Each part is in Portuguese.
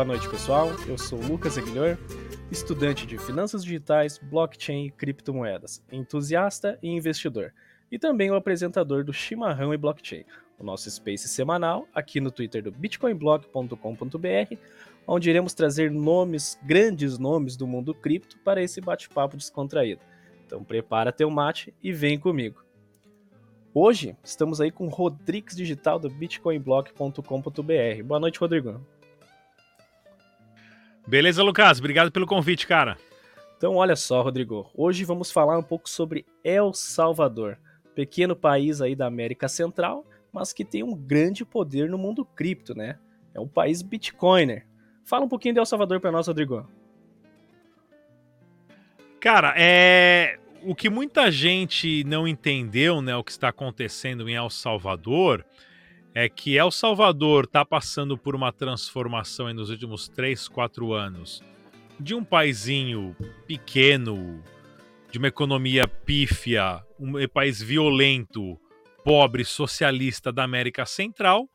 Boa noite, pessoal. Eu sou Lucas Aguilhor, estudante de finanças digitais, blockchain e criptomoedas, entusiasta e investidor, e também o apresentador do Chimarrão e Blockchain, o nosso space semanal aqui no Twitter do bitcoinblog.com.br, onde iremos trazer nomes, grandes nomes do mundo cripto para esse bate-papo descontraído. Então prepara teu mate e vem comigo. Hoje estamos aí com o Rodrigues Digital do bitcoinblock.com.br. Boa noite, Rodrigo. Beleza, Lucas? Obrigado pelo convite, cara. Então, olha só, Rodrigo. Hoje vamos falar um pouco sobre El Salvador, pequeno país aí da América Central, mas que tem um grande poder no mundo cripto, né? É um país bitcoiner. Fala um pouquinho de El Salvador para nós, Rodrigo. Cara, é o que muita gente não entendeu, né, o que está acontecendo em El Salvador, é que El Salvador está passando por uma transformação nos últimos 3, 4 anos. De um paizinho pequeno, de uma economia pífia, um país violento, pobre, socialista da América Central,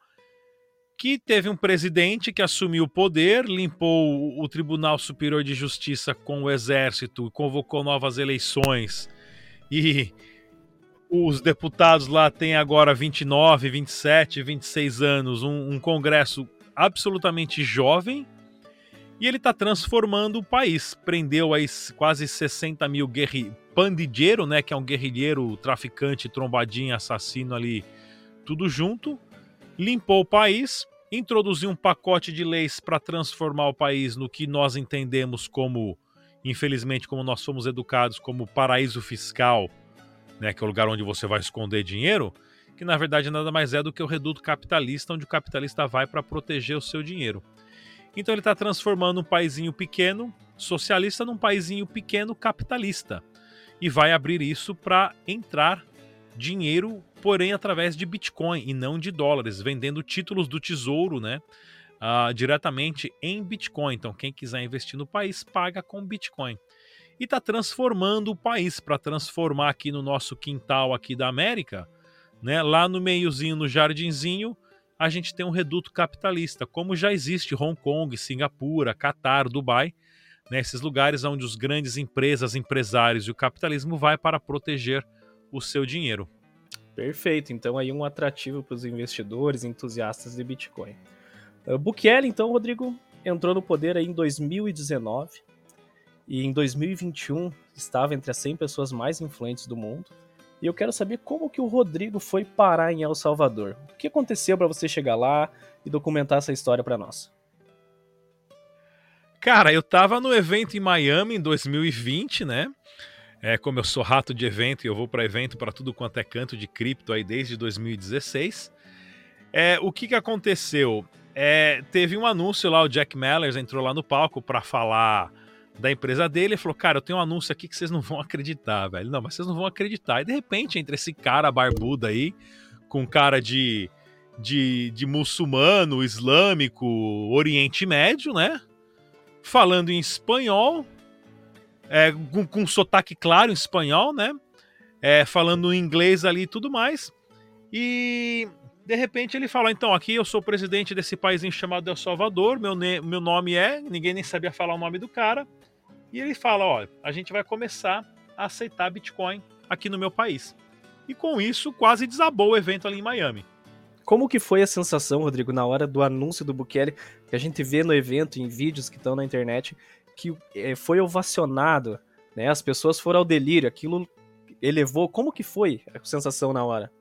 que teve um presidente que assumiu o poder, limpou o Tribunal Superior de Justiça com o exército, convocou novas eleições. E os deputados lá têm agora 29, 27, 26 anos, um, um congresso absolutamente jovem e ele está transformando o país. Prendeu aí quase 60 mil guerri... pandilleiro, né, que é um guerrilheiro, traficante, trombadinho, assassino ali, tudo junto limpou o país, introduziu um pacote de leis para transformar o país no que nós entendemos como, infelizmente, como nós somos educados, como paraíso fiscal, né, que é o lugar onde você vai esconder dinheiro, que na verdade nada mais é do que o reduto capitalista, onde o capitalista vai para proteger o seu dinheiro. Então ele está transformando um paizinho pequeno socialista num paizinho pequeno capitalista e vai abrir isso para entrar dinheiro porém através de Bitcoin e não de dólares, vendendo títulos do tesouro, né? Uh, diretamente em Bitcoin. Então, quem quiser investir no país, paga com Bitcoin. E está transformando o país para transformar aqui no nosso quintal aqui da América, né? Lá no meiozinho, no jardinzinho, a gente tem um reduto capitalista, como já existe Hong Kong, Singapura, Catar, Dubai, né? esses lugares onde os grandes empresas, empresários e o capitalismo vai para proteger o seu dinheiro. Perfeito, então aí um atrativo para os investidores entusiastas de Bitcoin. O Bukele, então, Rodrigo, entrou no poder aí em 2019 e em 2021 estava entre as 100 pessoas mais influentes do mundo. E eu quero saber como que o Rodrigo foi parar em El Salvador. O que aconteceu para você chegar lá e documentar essa história para nós? Cara, eu tava no evento em Miami em 2020, né? É, como eu sou rato de evento e eu vou para evento para tudo quanto é canto de cripto aí desde 2016. É, o que, que aconteceu? É, teve um anúncio lá, o Jack Mallers entrou lá no palco para falar da empresa dele e falou: Cara, eu tenho um anúncio aqui que vocês não vão acreditar, velho. Não, mas vocês não vão acreditar. E de repente, entre esse cara barbudo aí, com cara de, de, de muçulmano, islâmico, Oriente Médio, né? Falando em espanhol, é, com, com sotaque claro em espanhol, né? É, falando inglês ali e tudo mais. E de repente ele fala: então, aqui eu sou presidente desse país chamado El Salvador, meu, meu nome é, ninguém nem sabia falar o nome do cara. E ele fala: ó, a gente vai começar a aceitar Bitcoin aqui no meu país. E com isso, quase desabou o evento ali em Miami. Como que foi a sensação, Rodrigo, na hora do anúncio do Bukele, que a gente vê no evento, em vídeos que estão na internet, que é, foi ovacionado, né? As pessoas foram ao delírio, aquilo elevou. Como que foi a sensação na hora?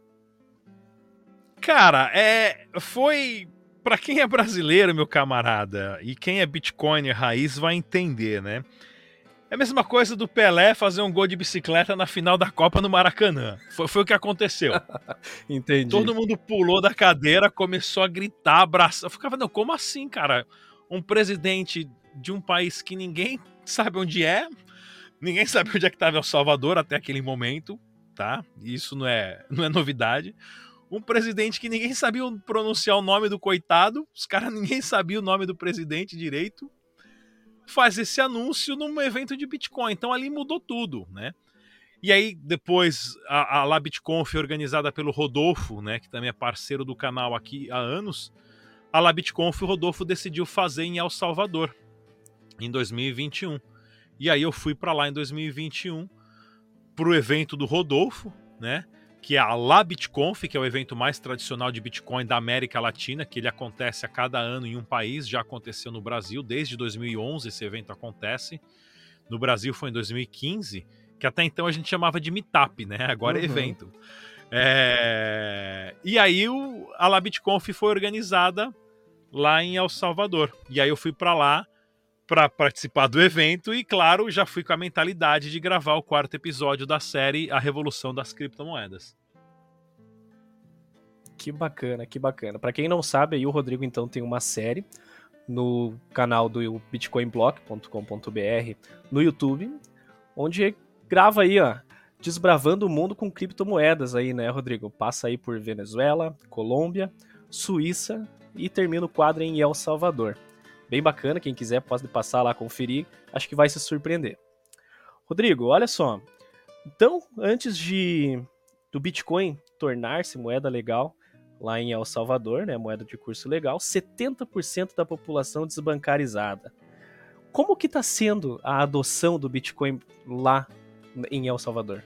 Cara, é, foi para quem é brasileiro, meu camarada, e quem é Bitcoin raiz vai entender, né? É a mesma coisa do Pelé fazer um gol de bicicleta na final da Copa no Maracanã. Foi, foi o que aconteceu. Entendi. Todo mundo pulou da cadeira, começou a gritar, abraçar. Eu ficava, não, como assim, cara? Um presidente de um país que ninguém sabe onde é, ninguém sabe onde é que estava El Salvador até aquele momento, tá? Isso não é, não é novidade. Um presidente que ninguém sabia pronunciar o nome do coitado, os caras ninguém sabia o nome do presidente direito, faz esse anúncio num evento de Bitcoin. Então ali mudou tudo, né? E aí depois a, a LabitConf organizada pelo Rodolfo, né, que também é parceiro do canal aqui há anos, a LabitConf o Rodolfo decidiu fazer em El Salvador em 2021. E aí eu fui para lá em 2021 para o evento do Rodolfo, né? Que é a LabitConf, que é o evento mais tradicional de Bitcoin da América Latina, que ele acontece a cada ano em um país, já aconteceu no Brasil, desde 2011 esse evento acontece. No Brasil foi em 2015, que até então a gente chamava de Meetup, né? Agora é uhum. é evento. É... E aí o, a LabitConf foi organizada lá em El Salvador. E aí eu fui para lá para participar do evento e, claro, já fui com a mentalidade de gravar o quarto episódio da série A Revolução das Criptomoedas. Que bacana, que bacana. Para quem não sabe, aí o Rodrigo então tem uma série no canal do bitcoinblock.com.br no YouTube, onde grava aí, ó, desbravando o mundo com criptomoedas aí, né, Rodrigo? Passa aí por Venezuela, Colômbia, Suíça e termina o quadro em El Salvador. Bem bacana, quem quiser pode passar lá conferir, acho que vai se surpreender. Rodrigo, olha só. Então, antes de do Bitcoin tornar-se moeda legal lá em El Salvador, né, moeda de curso legal, 70% da população desbancarizada. Como que está sendo a adoção do Bitcoin lá em El Salvador?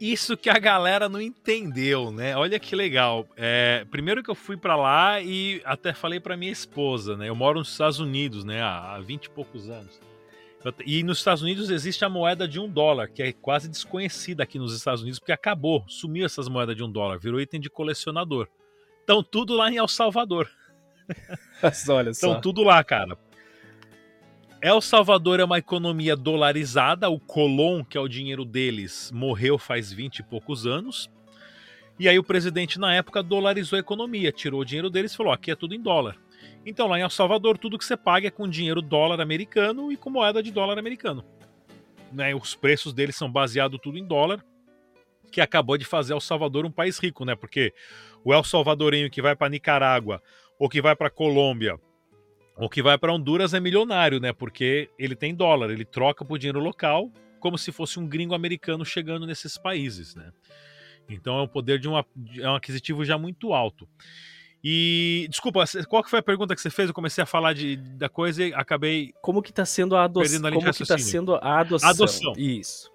Isso que a galera não entendeu, né? Olha que legal. É, primeiro que eu fui para lá e até falei para minha esposa, né? Eu moro nos Estados Unidos, né? Há 20 e poucos anos. E nos Estados Unidos existe a moeda de um dólar, que é quase desconhecida aqui nos Estados Unidos, porque acabou, sumiu essas moedas de um dólar, virou item de colecionador. Então tudo lá em El Salvador. Olha só. Então tudo lá, cara. El Salvador é uma economia dolarizada, o Colón, que é o dinheiro deles, morreu faz 20 e poucos anos. E aí o presidente na época dolarizou a economia, tirou o dinheiro deles e falou: aqui é tudo em dólar. Então lá em El Salvador tudo que você paga é com dinheiro dólar americano e com moeda de dólar americano. Né, os preços deles são baseados tudo em dólar, que acabou de fazer El Salvador um país rico, né? Porque o El Salvadorenho que vai para Nicarágua ou que vai para Colômbia o que vai para Honduras é milionário, né? Porque ele tem dólar, ele troca por dinheiro local, como se fosse um gringo americano chegando nesses países, né? Então é um poder de um, é um aquisitivo já muito alto. E desculpa, qual que foi a pergunta que você fez? Eu comecei a falar de, da coisa e acabei. Como que está sendo a adoção? Como que está sendo a adoção? Adoção. Isso.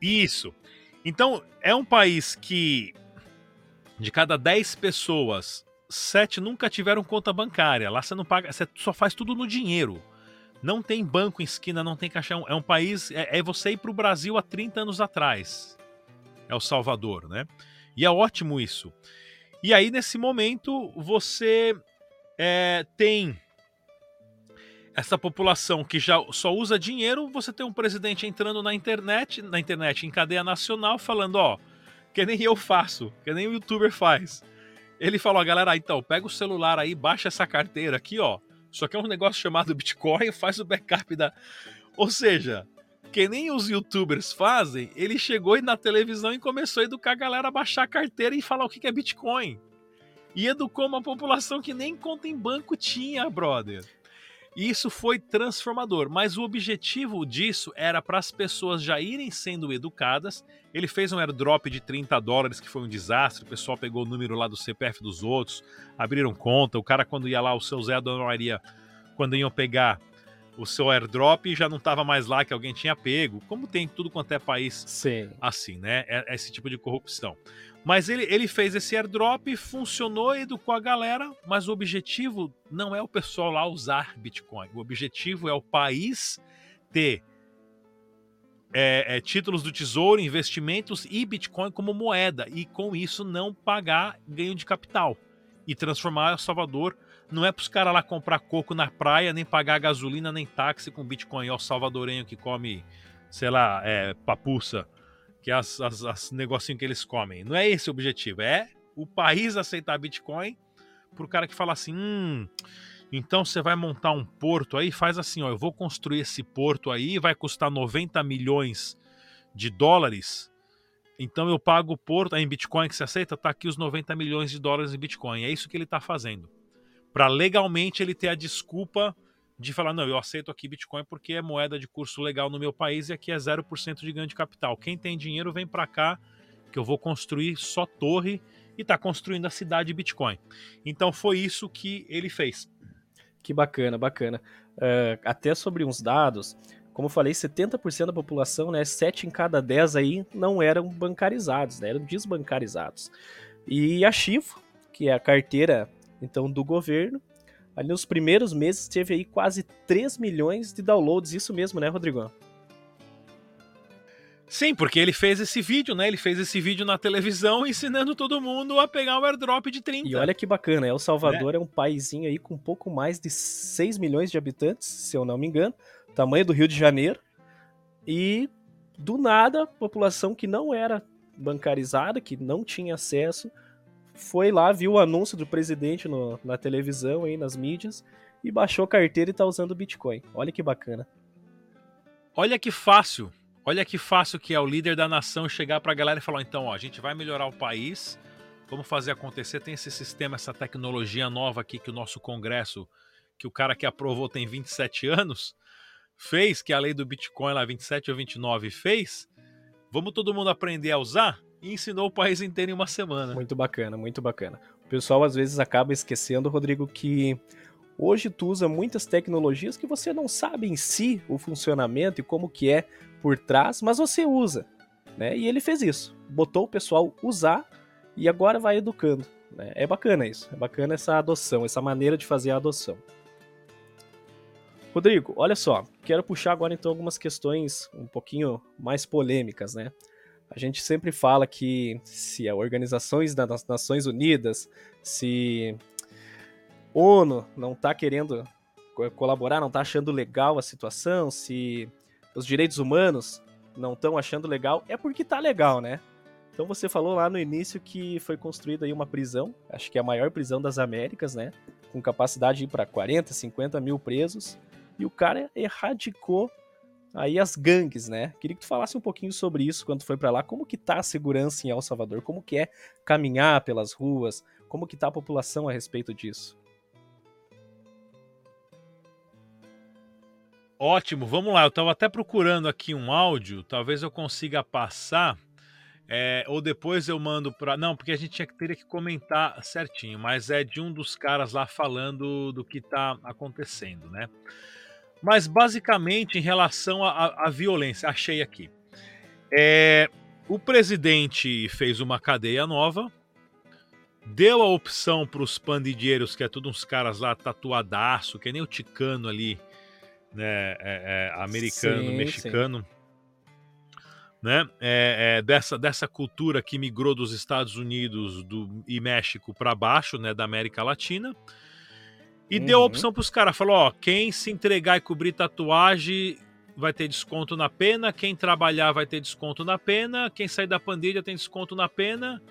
Isso. Então, é um país que de cada 10 pessoas, sete nunca tiveram conta bancária. Lá você não paga, você só faz tudo no dinheiro. Não tem banco em esquina, não tem caixão. É um país. É, é você ir para o Brasil há 30 anos atrás. É o Salvador, né? E é ótimo isso. E aí, nesse momento, você é, tem essa população que já só usa dinheiro, você tem um presidente entrando na internet, na internet em cadeia nacional, falando, ó, que nem eu faço, que nem o youtuber faz. Ele falou, galera, então, pega o celular aí, baixa essa carteira aqui, ó. Isso aqui é um negócio chamado Bitcoin, faz o backup da. Ou seja, que nem os youtubers fazem, ele chegou na televisão e começou a educar a galera a baixar a carteira e falar o que é Bitcoin. E educou uma população que nem conta em banco tinha, brother. E isso foi transformador, mas o objetivo disso era para as pessoas já irem sendo educadas. Ele fez um airdrop de 30 dólares, que foi um desastre. O pessoal pegou o número lá do CPF dos outros, abriram conta. O cara, quando ia lá, o seu Zé da Dona Maria, quando iam pegar o seu airdrop, já não estava mais lá, que alguém tinha pego. Como tem tudo quanto é país Sim. assim, né? É, é esse tipo de corrupção. Mas ele, ele fez esse airdrop, funcionou, educou a galera, mas o objetivo não é o pessoal lá usar Bitcoin. O objetivo é o país ter é, é, títulos do tesouro, investimentos e Bitcoin como moeda, e com isso não pagar ganho de capital. E transformar El Salvador não é para os caras lá comprar coco na praia, nem pagar gasolina, nem táxi com Bitcoin. O salvadorenho que come, sei lá, é, papuça que é as, as, as negocinhos que eles comem. Não é esse o objetivo, é o país aceitar Bitcoin pro cara que fala assim, hum, então você vai montar um porto aí, faz assim, ó, eu vou construir esse porto aí, vai custar 90 milhões de dólares, então eu pago o porto, em Bitcoin que você aceita, tá aqui os 90 milhões de dólares em Bitcoin, é isso que ele tá fazendo. Para legalmente ele ter a desculpa de falar, não, eu aceito aqui Bitcoin porque é moeda de curso legal no meu país e aqui é 0% de ganho de capital. Quem tem dinheiro vem para cá, que eu vou construir só torre e está construindo a cidade Bitcoin. Então foi isso que ele fez. Que bacana, bacana. Uh, até sobre uns dados, como eu falei, 70% da população, né, 7 em cada 10 aí não eram bancarizados, né, eram desbancarizados. E a Chivo, que é a carteira então do governo, ali nos primeiros meses teve aí quase 3 milhões de downloads, isso mesmo, né, Rodrigo? Sim, porque ele fez esse vídeo, né? Ele fez esse vídeo na televisão ensinando todo mundo a pegar o airdrop de 30. E olha que bacana, El Salvador é, é um paísinho aí com um pouco mais de 6 milhões de habitantes, se eu não me engano, tamanho do Rio de Janeiro. E do nada, população que não era bancarizada, que não tinha acesso, foi lá, viu o anúncio do presidente no, na televisão, aí nas mídias, e baixou carteira e tá usando Bitcoin. Olha que bacana. Olha que fácil Olha que fácil que é o líder da nação chegar para a galera e falar: então, ó, a gente vai melhorar o país, vamos fazer acontecer. Tem esse sistema, essa tecnologia nova aqui que o nosso Congresso, que o cara que aprovou tem 27 anos, fez, que a lei do Bitcoin lá 27 ou 29 fez. Vamos todo mundo aprender a usar? E ensinou o país inteiro em uma semana. Muito bacana, muito bacana. O pessoal às vezes acaba esquecendo, Rodrigo, que hoje tu usa muitas tecnologias que você não sabe em si o funcionamento e como que é por trás, mas você usa. Né? E ele fez isso, botou o pessoal usar e agora vai educando. Né? É bacana isso, é bacana essa adoção, essa maneira de fazer a adoção. Rodrigo, olha só, quero puxar agora então algumas questões um pouquinho mais polêmicas, né? A gente sempre fala que se organizações das Nações Unidas, se ONU não está querendo colaborar, não está achando legal a situação, se os direitos humanos não estão achando legal, é porque tá legal, né? Então você falou lá no início que foi construída aí uma prisão, acho que é a maior prisão das Américas, né? Com capacidade para 40, 50 mil presos. E o cara erradicou aí as gangues, né? Queria que tu falasse um pouquinho sobre isso quando foi para lá, como que tá a segurança em El Salvador, como que é caminhar pelas ruas, como que tá a população a respeito disso. Ótimo, vamos lá. Eu estava até procurando aqui um áudio, talvez eu consiga passar, é, ou depois eu mando para. Não, porque a gente tinha, teria que comentar certinho, mas é de um dos caras lá falando do que está acontecendo, né? Mas basicamente em relação à violência, achei aqui. É, o presidente fez uma cadeia nova, deu a opção para os pandideiros, que é tudo uns caras lá tatuadaço, que é nem o Ticano ali né, é, é, americano, sim, mexicano, sim. né, é, é, dessa, dessa cultura que migrou dos Estados Unidos do, e México para baixo, né, da América Latina, e uhum. deu a uhum. opção para os caras, falou, ó, quem se entregar e cobrir tatuagem vai ter desconto na pena, quem trabalhar vai ter desconto na pena, quem sair da pandilha tem desconto na pena,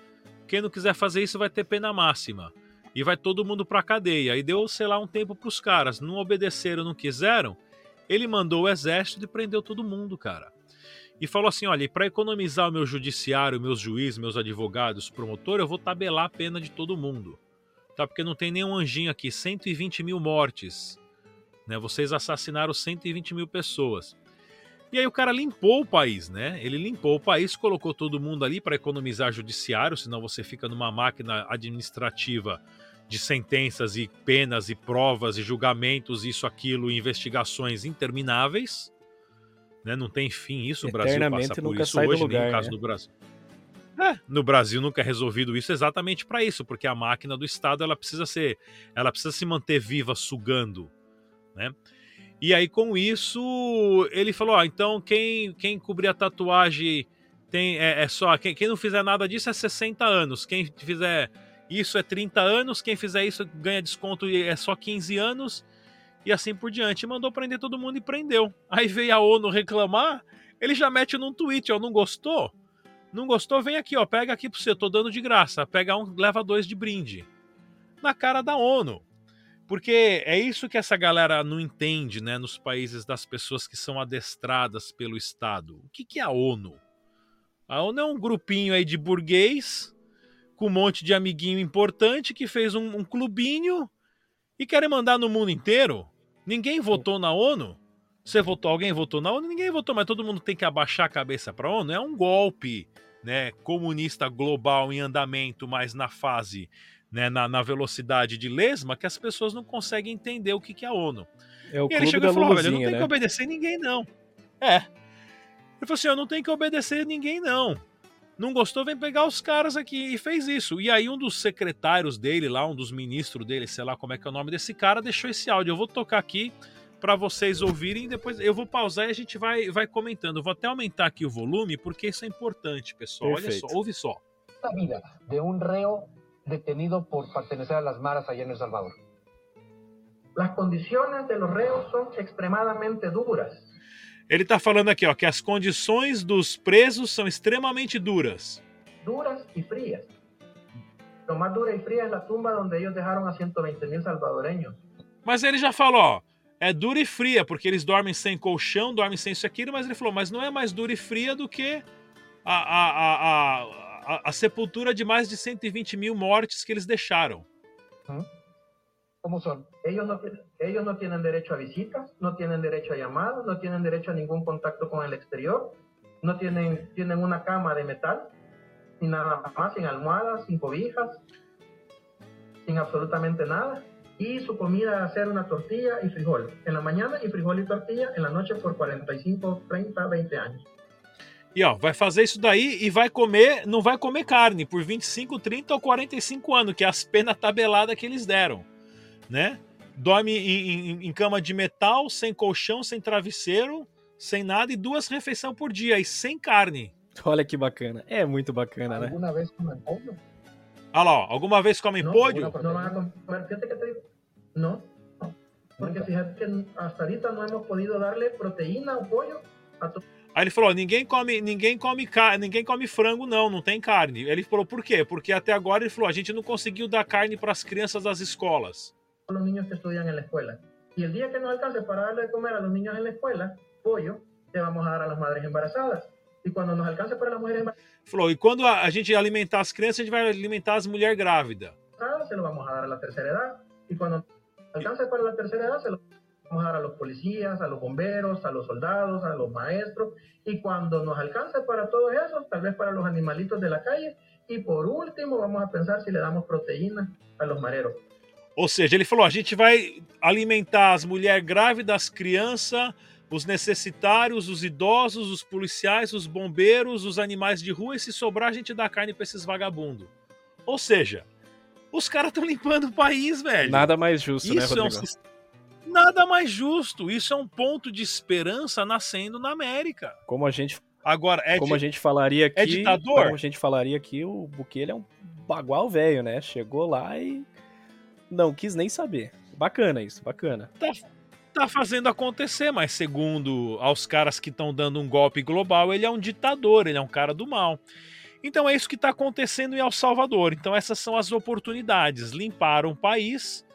quem não quiser fazer isso vai ter pena máxima. E vai todo mundo pra cadeia. E deu, sei lá, um tempo pros caras. Não obedeceram, não quiseram ele mandou o exército e prendeu todo mundo, cara. E falou assim: olha, para economizar o meu judiciário, meus juízes, meus advogados, promotor, eu vou tabelar a pena de todo mundo. Tá? Porque não tem nenhum anjinho aqui. 120 mil mortes. Né? Vocês assassinaram 120 mil pessoas. E aí o cara limpou o país, né? Ele limpou o país, colocou todo mundo ali para economizar judiciário, senão você fica numa máquina administrativa de sentenças e penas e provas e julgamentos, isso, aquilo, investigações intermináveis. Né? Não tem fim isso, o Brasil passa por isso hoje, lugar, nem no caso né? do Brasil. É, no Brasil nunca é resolvido isso exatamente para isso, porque a máquina do Estado ela precisa ser, ela precisa se manter viva sugando, né? E aí com isso ele falou, ó, então quem quem cobrir a tatuagem tem é, é só quem, quem não fizer nada disso é 60 anos, quem fizer isso é 30 anos, quem fizer isso ganha desconto e é só 15 anos, e assim por diante. Mandou prender todo mundo e prendeu. Aí veio a ONU reclamar, ele já mete num tweet, ó, não gostou? Não gostou? Vem aqui, ó, pega aqui pro você, tô dando de graça. Pega um, leva dois de brinde. Na cara da ONU. Porque é isso que essa galera não entende, né, nos países das pessoas que são adestradas pelo Estado. O que, que é a ONU? A ONU é um grupinho aí de burguês com um monte de amiguinho importante que fez um, um clubinho e querem mandar no mundo inteiro. Ninguém votou na ONU. Você votou, alguém votou na ONU? Ninguém votou, mas todo mundo tem que abaixar a cabeça para a ONU. É um golpe. né, comunista global em andamento, mas na fase, né, na, na, velocidade de lesma, que as pessoas não conseguem entender o que, que é a ONU. É o e ele chegou e falou: olha, não tem né? que obedecer ninguém, não. É. Ele falou assim: eu não tenho que obedecer ninguém, não. Não gostou, vem pegar os caras aqui. E fez isso. E aí, um dos secretários dele, lá, um dos ministros dele, sei lá como é que é o nome desse cara, deixou esse áudio. Eu vou tocar aqui para vocês ouvirem. Depois eu vou pausar e a gente vai, vai comentando. Eu vou até aumentar aqui o volume, porque isso é importante, pessoal. Perfeito. Olha só, ouve só. A vida de um reo detenido por pertenecer a las maras allá en El Salvador. Las condiciones de los reos son extremadamente duras. Ele está falando aqui, ó, que as condições dos presos são extremamente duras. Duras e frias. Lo más dura y fría es la tumba donde ellos dejaron a 120 mil salvadoreños. Mas ele já falou, ó, é dura e fria, porque eles dormem sem colchão, dormem sem isso aquilo, mas ele falou, mas não é mais dura e fria do que a, a, a, a, a sepultura de mais de 120 mil mortes que eles deixaram. Hum? ¿Cómo son? Ellos no, ellos no tienen a visitas, no tienen derecho a llamadas, no tienen derecho a ningún contacto con el exterior, no tienen, tienen una cama de metal, sin nada más, sin almohadas, sin cobijas, sin absolutamente nada. Y su comida hacer una tortilla y frijol. En la mañana y frijol y tortilla, en la noche por 45, 30, 20 anos. E ó, vai fazer isso daí e vai comer, não vai comer carne por 25, 30 ou 45 anos, que é as penas tabeladas que eles deram né? Dorme em, em, em, cama de metal, sem colchão, sem travesseiro, sem nada e duas refeições por dia e sem carne. Olha que bacana. É muito bacana, né? Alguma vez comem pollo? Olha lá, ó. alguma vez comem não, pollo? Não, não, fíjate que te... não. Porque fíjate que hasta ahorita no hemos podido darle proteína ao pollo a tu... Aí ele falou: ninguém come, ninguém come ninguém come frango, não, não tem carne. Ele falou, por quê? Porque até agora ele falou: a gente não conseguiu dar carne para as crianças das escolas. los niños que estudian en la escuela. Y el día que no alcance para darle de comer a los niños en la escuela, pollo, le vamos a dar a las madres embarazadas. E quando nos alcance para as mulheres Falou, e quando a, a, gente alimentar as crianças, a gente vai alimentar as mulheres grávidas. Se lo vamos a dar a la tercera edad. Y cuando alcance para la tercera edad, se vamos a dar a los policías, a los bomberos, a los soldados, a los maestros. Y cuando nos alcance para todos esos, tal vez para los animalitos de la calle. Y por último, vamos a pensar si le damos proteína a los mareros. Ou seja, ele falou: a gente vai alimentar as mulheres grávidas, as crianças, os necessitários, os idosos, os policiais, os bombeiros, os animais de rua, e se sobrar, a gente dá carne para esses vagabundos. Ou seja, os caras estão limpando o país, velho. Nada mais justo, né, Isso né, Rodrigo? É um... Nada mais justo. Isso é um ponto de esperança nascendo na América. Como a gente Agora, é como di... a gente falaria aqui, é ditador? Como a gente falaria aqui, o Bukele é um bagual velho, né? Chegou lá e não quis nem saber. Bacana isso, bacana. Tá, tá fazendo acontecer, mas segundo aos caras que estão dando um golpe global, ele é um ditador, ele é um cara do mal. Então é isso que está acontecendo em El Salvador. Então essas são as oportunidades. Limparam o país,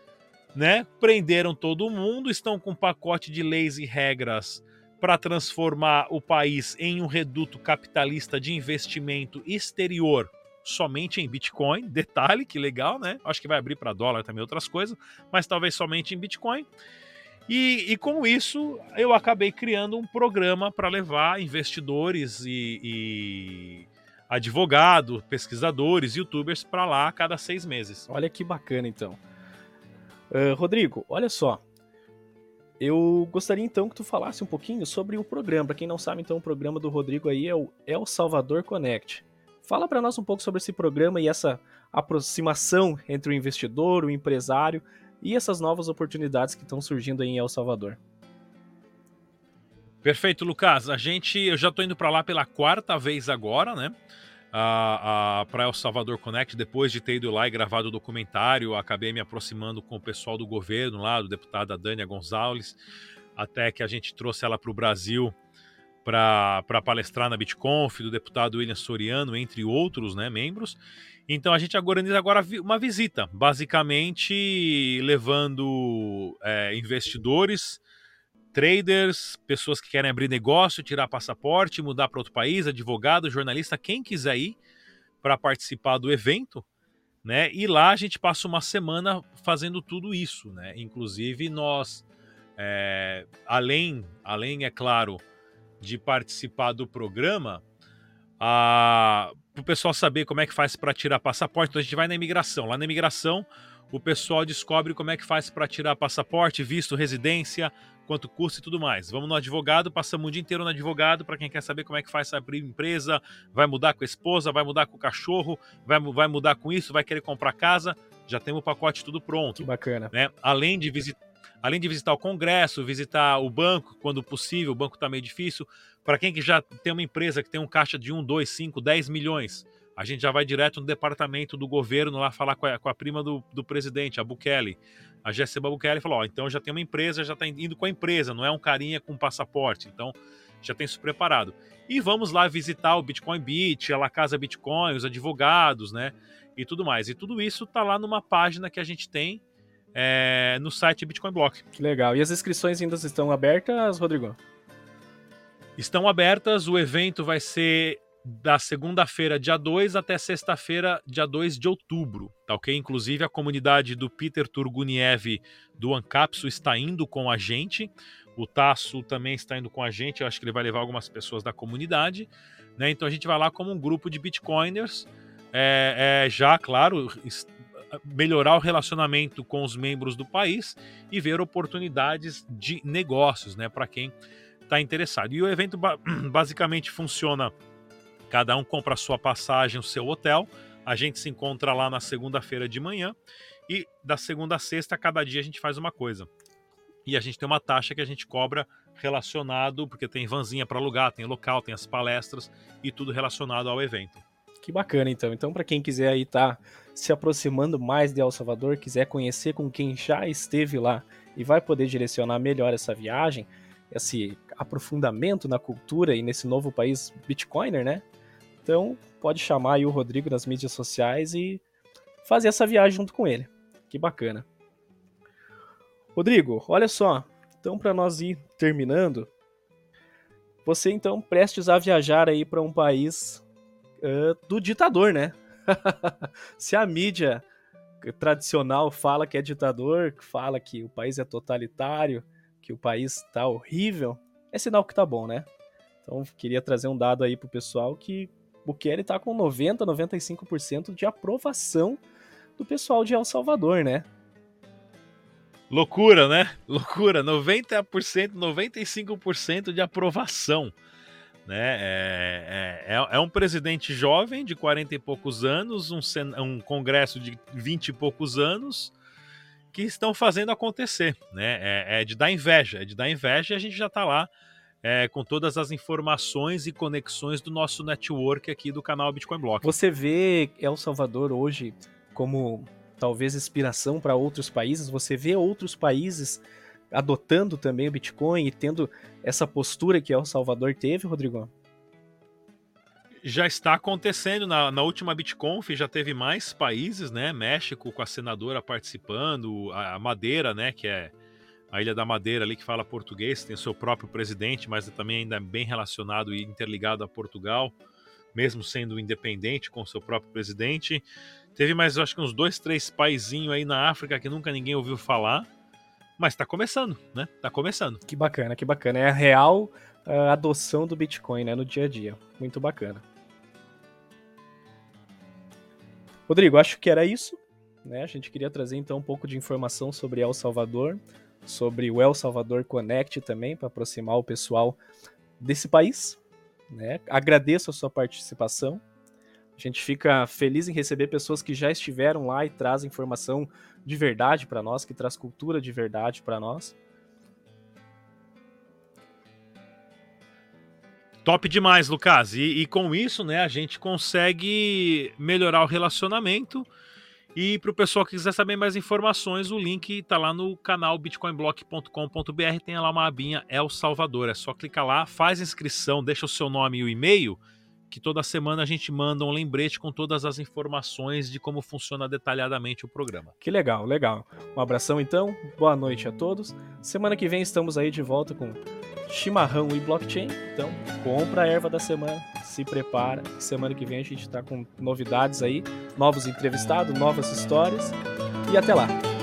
né? Prenderam todo mundo, estão com um pacote de leis e regras para transformar o país em um reduto capitalista de investimento exterior somente em Bitcoin. Detalhe que legal, né? Acho que vai abrir para dólar também outras coisas, mas talvez somente em Bitcoin. E, e com isso eu acabei criando um programa para levar investidores e, e advogados, pesquisadores, youtubers para lá a cada seis meses. Olha que bacana então. Uh, Rodrigo, olha só. Eu gostaria então que tu falasse um pouquinho sobre o programa. Para quem não sabe, então o programa do Rodrigo aí é o El Salvador Connect. Fala para nós um pouco sobre esse programa e essa aproximação entre o investidor, o empresário e essas novas oportunidades que estão surgindo aí em El Salvador. Perfeito, Lucas. A gente, eu já estou indo para lá pela quarta vez agora, né? para El Salvador Connect, depois de ter ido lá e gravado o documentário, acabei me aproximando com o pessoal do governo lá, do deputada Dânia Gonçalves, até que a gente trouxe ela para o Brasil para palestrar na BitConf, do deputado William Soriano, entre outros né, membros. Então a gente organiza agora uma visita, basicamente levando é, investidores, traders, pessoas que querem abrir negócio, tirar passaporte, mudar para outro país, advogado, jornalista, quem quiser ir para participar do evento. Né? E lá a gente passa uma semana fazendo tudo isso, né? Inclusive nós, é, além, além é claro, de participar do programa, para o pessoal saber como é que faz para tirar passaporte. Então a gente vai na imigração. Lá na imigração, o pessoal descobre como é que faz para tirar passaporte, visto, residência, quanto custa e tudo mais. Vamos no advogado, passamos o dia inteiro no advogado para quem quer saber como é que faz essa abrir empresa, vai mudar com a esposa, vai mudar com o cachorro, vai, vai mudar com isso, vai querer comprar casa. Já temos o pacote tudo pronto. Que bacana. Né? Além de visitar além de visitar o Congresso, visitar o banco, quando possível, o banco está meio difícil. Para quem que já tem uma empresa que tem um caixa de 1, 2, 5, 10 milhões, a gente já vai direto no departamento do governo lá falar com a, com a prima do, do, presidente, a Bukele. A Jessica Bukele falou: Ó, então já tem uma empresa, já está indo com a empresa, não é um carinha com passaporte. Então já tem isso preparado. E vamos lá visitar o Bitcoin Beach, a La Casa Bitcoin, os advogados, né? E tudo mais. E tudo isso está lá numa página que a gente tem é, no site Bitcoin Block. Que legal. E as inscrições ainda estão abertas, Rodrigo? Estão abertas. O evento vai ser da segunda-feira, dia 2, até sexta-feira, dia 2 de outubro, tá ok? Inclusive a comunidade do Peter Turguniev do Ancapsu está indo com a gente. O Tasso também está indo com a gente. Eu acho que ele vai levar algumas pessoas da comunidade. Né? Então a gente vai lá como um grupo de Bitcoiners. É, é, já, claro, melhorar o relacionamento com os membros do país e ver oportunidades de negócios, né, para quem está interessado. E o evento basicamente funciona: cada um compra a sua passagem, o seu hotel. A gente se encontra lá na segunda-feira de manhã e da segunda a sexta, cada dia a gente faz uma coisa. E a gente tem uma taxa que a gente cobra relacionado, porque tem vanzinha para alugar, tem local, tem as palestras e tudo relacionado ao evento. Que bacana, então. Então, para quem quiser aí tá se aproximando mais de El Salvador, quiser conhecer com quem já esteve lá e vai poder direcionar melhor essa viagem, esse aprofundamento na cultura e nesse novo país Bitcoiner, né? Então, pode chamar aí o Rodrigo nas mídias sociais e fazer essa viagem junto com ele. Que bacana. Rodrigo, olha só. Então, para nós ir terminando, você então prestes a viajar aí para um país uh, do ditador, né? Se a mídia tradicional fala que é ditador, fala que o país é totalitário, que o país tá horrível, é sinal que tá bom, né? Então, queria trazer um dado aí pro pessoal que Bukele tá com 90, 95% de aprovação do pessoal de El Salvador, né? Loucura, né? Loucura. 90%, 95% de aprovação. Né? É, é, é, é, um presidente jovem, de 40 e poucos anos, um, um congresso de 20 e poucos anos, que estão fazendo acontecer. Né? É, é de dar inveja, é de dar inveja e a gente já está lá é, com todas as informações e conexões do nosso network aqui do canal Bitcoin Block. Você vê El Salvador hoje como talvez inspiração para outros países? Você vê outros países adotando também o Bitcoin e tendo essa postura que El Salvador teve, Rodrigo? Já está acontecendo na, na última BitConf, já teve mais países, né? México com a senadora participando, a, a Madeira, né? Que é a Ilha da Madeira ali que fala português, tem o seu próprio presidente, mas também ainda é bem relacionado e interligado a Portugal, mesmo sendo independente com o seu próprio presidente. Teve mais, acho que uns dois, três paizinhos aí na África que nunca ninguém ouviu falar. Mas está começando, né? Tá começando. Que bacana, que bacana. É a real uh, adoção do Bitcoin, né, no dia a dia. Muito bacana. Rodrigo, acho que era isso. Né? A gente queria trazer então um pouco de informação sobre El Salvador, sobre o El Salvador Connect também, para aproximar o pessoal desse país. Né? Agradeço a sua participação. A gente fica feliz em receber pessoas que já estiveram lá e trazem informação de verdade para nós, que traz cultura de verdade para nós. Top demais, Lucas. E, e, com isso, né, a gente consegue melhorar o relacionamento. E para o pessoal que quiser saber mais informações, o link está lá no canal bitcoinblock.com.br. Tem lá uma abinha El Salvador. É só clicar lá, faz inscrição, deixa o seu nome e o e-mail que toda semana a gente manda um lembrete com todas as informações de como funciona detalhadamente o programa. Que legal, legal. Um abração então, boa noite a todos. Semana que vem estamos aí de volta com chimarrão e blockchain. Então, compra a erva da semana, se prepara. Semana que vem a gente está com novidades aí, novos entrevistados, novas histórias. E até lá.